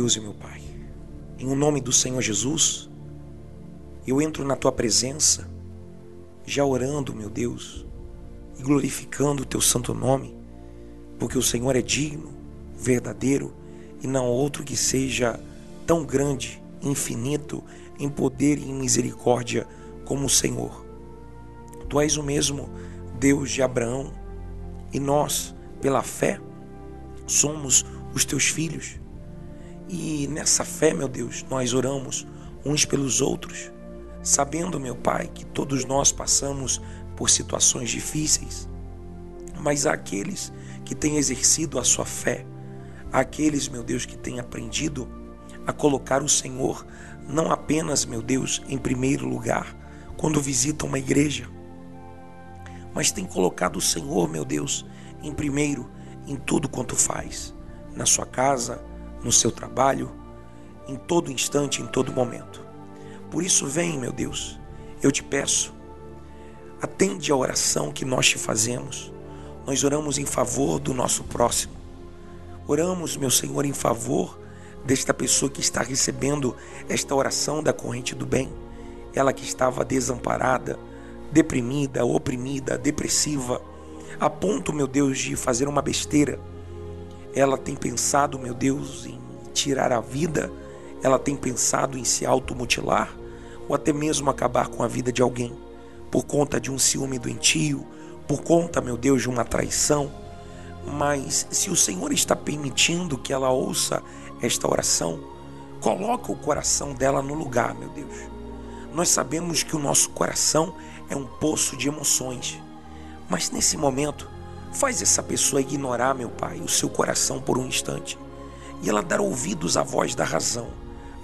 Deus e meu Pai, em o nome do Senhor Jesus, eu entro na tua presença, já orando, meu Deus, e glorificando o teu santo nome, porque o Senhor é digno, verdadeiro e não outro que seja tão grande, infinito em poder e em misericórdia como o Senhor. Tu és o mesmo Deus de Abraão e nós, pela fé, somos os teus filhos. E nessa fé, meu Deus, nós oramos uns pelos outros, sabendo, meu Pai, que todos nós passamos por situações difíceis, mas aqueles que têm exercido a sua fé, aqueles, meu Deus, que têm aprendido a colocar o Senhor não apenas, meu Deus, em primeiro lugar quando visitam uma igreja, mas têm colocado o Senhor, meu Deus, em primeiro em tudo quanto faz, na sua casa, no seu trabalho, em todo instante, em todo momento. Por isso, vem, meu Deus, eu te peço, atende a oração que nós te fazemos. Nós oramos em favor do nosso próximo. Oramos, meu Senhor, em favor desta pessoa que está recebendo esta oração da corrente do bem. Ela que estava desamparada, deprimida, oprimida, depressiva, a ponto, meu Deus, de fazer uma besteira. Ela tem pensado, meu Deus, em tirar a vida, ela tem pensado em se automutilar ou até mesmo acabar com a vida de alguém por conta de um ciúme doentio, por conta, meu Deus, de uma traição. Mas se o Senhor está permitindo que ela ouça esta oração, coloca o coração dela no lugar, meu Deus. Nós sabemos que o nosso coração é um poço de emoções. Mas nesse momento, faz essa pessoa ignorar, meu Pai, o seu coração por um instante e ela dar ouvidos à voz da razão,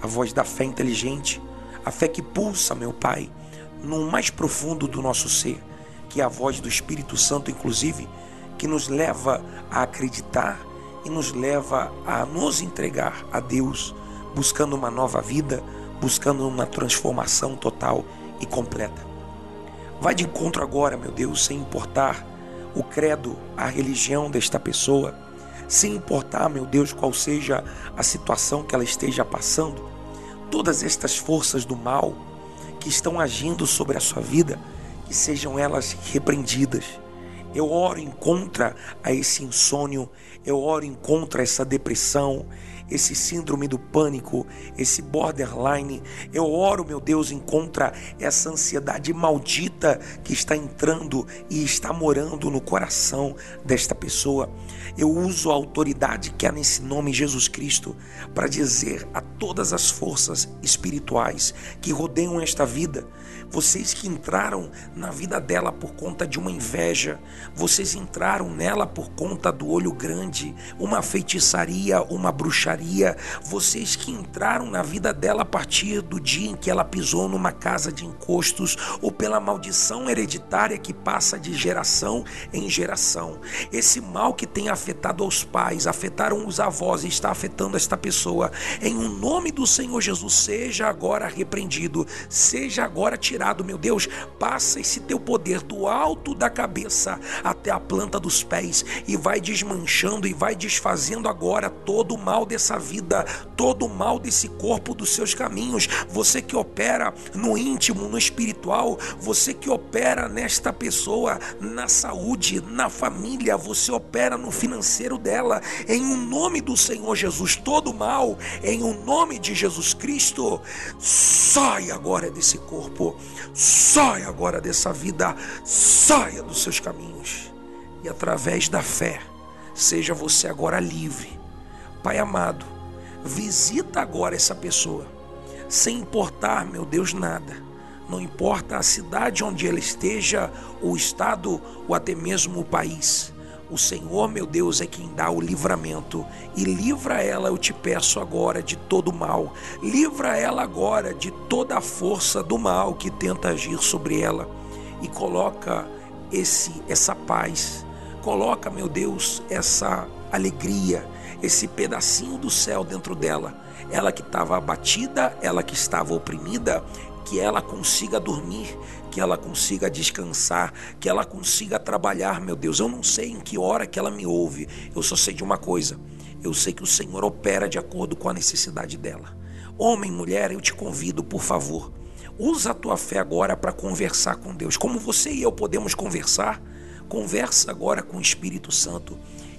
à voz da fé inteligente, a fé que pulsa, meu Pai, no mais profundo do nosso ser, que é a voz do Espírito Santo, inclusive, que nos leva a acreditar e nos leva a nos entregar a Deus, buscando uma nova vida, buscando uma transformação total e completa. Vai de encontro agora, meu Deus, sem importar o credo, a religião desta pessoa, sem importar, meu Deus, qual seja a situação que ela esteja passando. Todas estas forças do mal que estão agindo sobre a sua vida, que sejam elas repreendidas. Eu oro em contra a esse insônio, eu oro em contra essa depressão, esse síndrome do pânico, esse borderline. Eu oro, meu Deus, em contra essa ansiedade maldita que está entrando e está morando no coração desta pessoa. Eu uso a autoridade que há nesse nome Jesus Cristo para dizer a todas as forças espirituais que rodeiam esta vida, vocês que entraram na vida dela por conta de uma inveja, vocês entraram nela por conta do olho grande, uma feitiçaria, uma bruxaria, vocês que entraram na vida dela a partir do dia em que ela pisou numa casa de encostos ou pela maldição hereditária que passa de geração em geração. Esse mal que tem afetado aos pais, afetaram os avós e está afetando esta pessoa, em um nome do Senhor Jesus, seja agora repreendido, seja agora tirado meu Deus, passa esse teu poder do alto da cabeça até a planta dos pés e vai desmanchando e vai desfazendo agora todo o mal dessa vida, todo o mal desse corpo dos seus caminhos. Você que opera no íntimo, no espiritual, você que opera nesta pessoa, na saúde, na família, você opera no financeiro dela, em o um nome do Senhor Jesus, todo mal, em o um nome de Jesus Cristo, sai agora desse corpo Saia agora dessa vida, saia dos seus caminhos. E através da fé, seja você agora livre. Pai amado, visita agora essa pessoa, sem importar, meu Deus, nada. Não importa a cidade onde ela esteja, o estado ou até mesmo o país. O Senhor, meu Deus, é quem dá o livramento. E livra ela, eu te peço agora, de todo mal. Livra ela agora de toda a força do mal que tenta agir sobre ela. E coloca esse essa paz. Coloca, meu Deus, essa alegria, esse pedacinho do céu dentro dela. Ela que estava abatida, ela que estava oprimida, que ela consiga dormir, que ela consiga descansar, que ela consiga trabalhar, meu Deus. Eu não sei em que hora que ela me ouve, eu só sei de uma coisa. Eu sei que o Senhor opera de acordo com a necessidade dela. Homem, mulher, eu te convido, por favor, usa a tua fé agora para conversar com Deus. Como você e eu podemos conversar, conversa agora com o Espírito Santo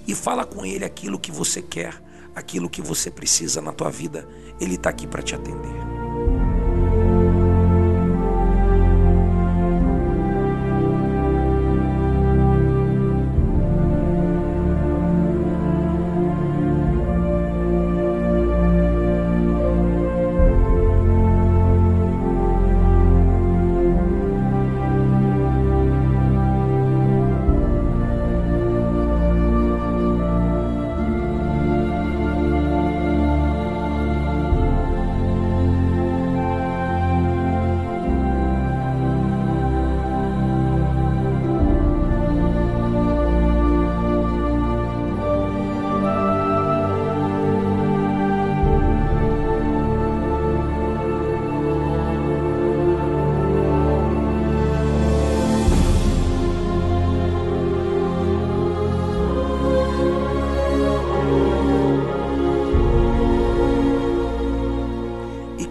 e fala com ele aquilo que você quer, aquilo que você precisa na tua vida. Ele está aqui para te atender.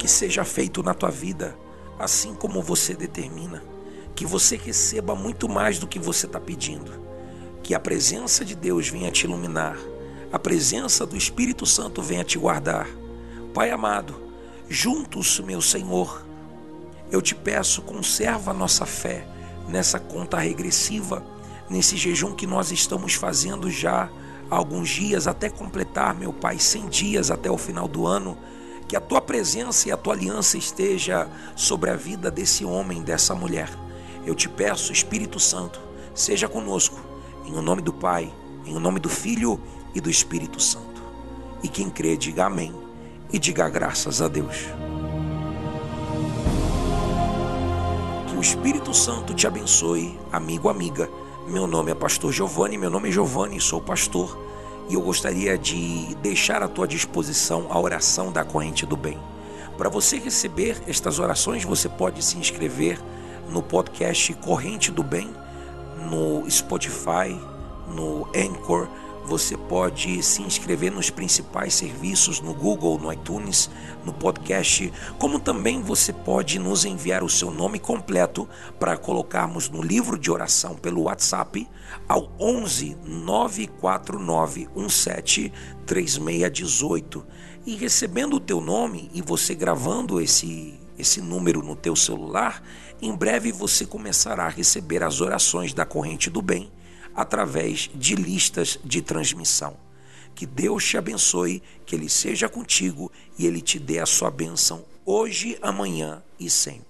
Seja feito na tua vida, assim como você determina. Que você receba muito mais do que você está pedindo. Que a presença de Deus venha te iluminar. A presença do Espírito Santo venha te guardar. Pai amado, juntos, meu Senhor, eu te peço, conserva a nossa fé nessa conta regressiva, nesse jejum que nós estamos fazendo já há alguns dias, até completar, meu Pai, 100 dias até o final do ano que a tua presença e a tua aliança esteja sobre a vida desse homem, dessa mulher. Eu te peço, Espírito Santo, seja conosco, em o nome do Pai, em o nome do Filho e do Espírito Santo. E quem crê, diga amém e diga graças a Deus. Que o Espírito Santo te abençoe, amigo, amiga. Meu nome é Pastor Giovanni, meu nome é Giovanni, sou pastor e eu gostaria de deixar à tua disposição a oração da corrente do bem. Para você receber estas orações, você pode se inscrever no podcast Corrente do Bem, no Spotify, no Anchor você pode se inscrever nos principais serviços no Google, no iTunes, no podcast, como também você pode nos enviar o seu nome completo para colocarmos no livro de oração pelo WhatsApp ao 11 949 17 3618 e recebendo o teu nome e você gravando esse esse número no teu celular, em breve você começará a receber as orações da corrente do bem através de listas de transmissão. Que Deus te abençoe, que Ele seja contigo e Ele te dê a sua bênção hoje, amanhã e sempre.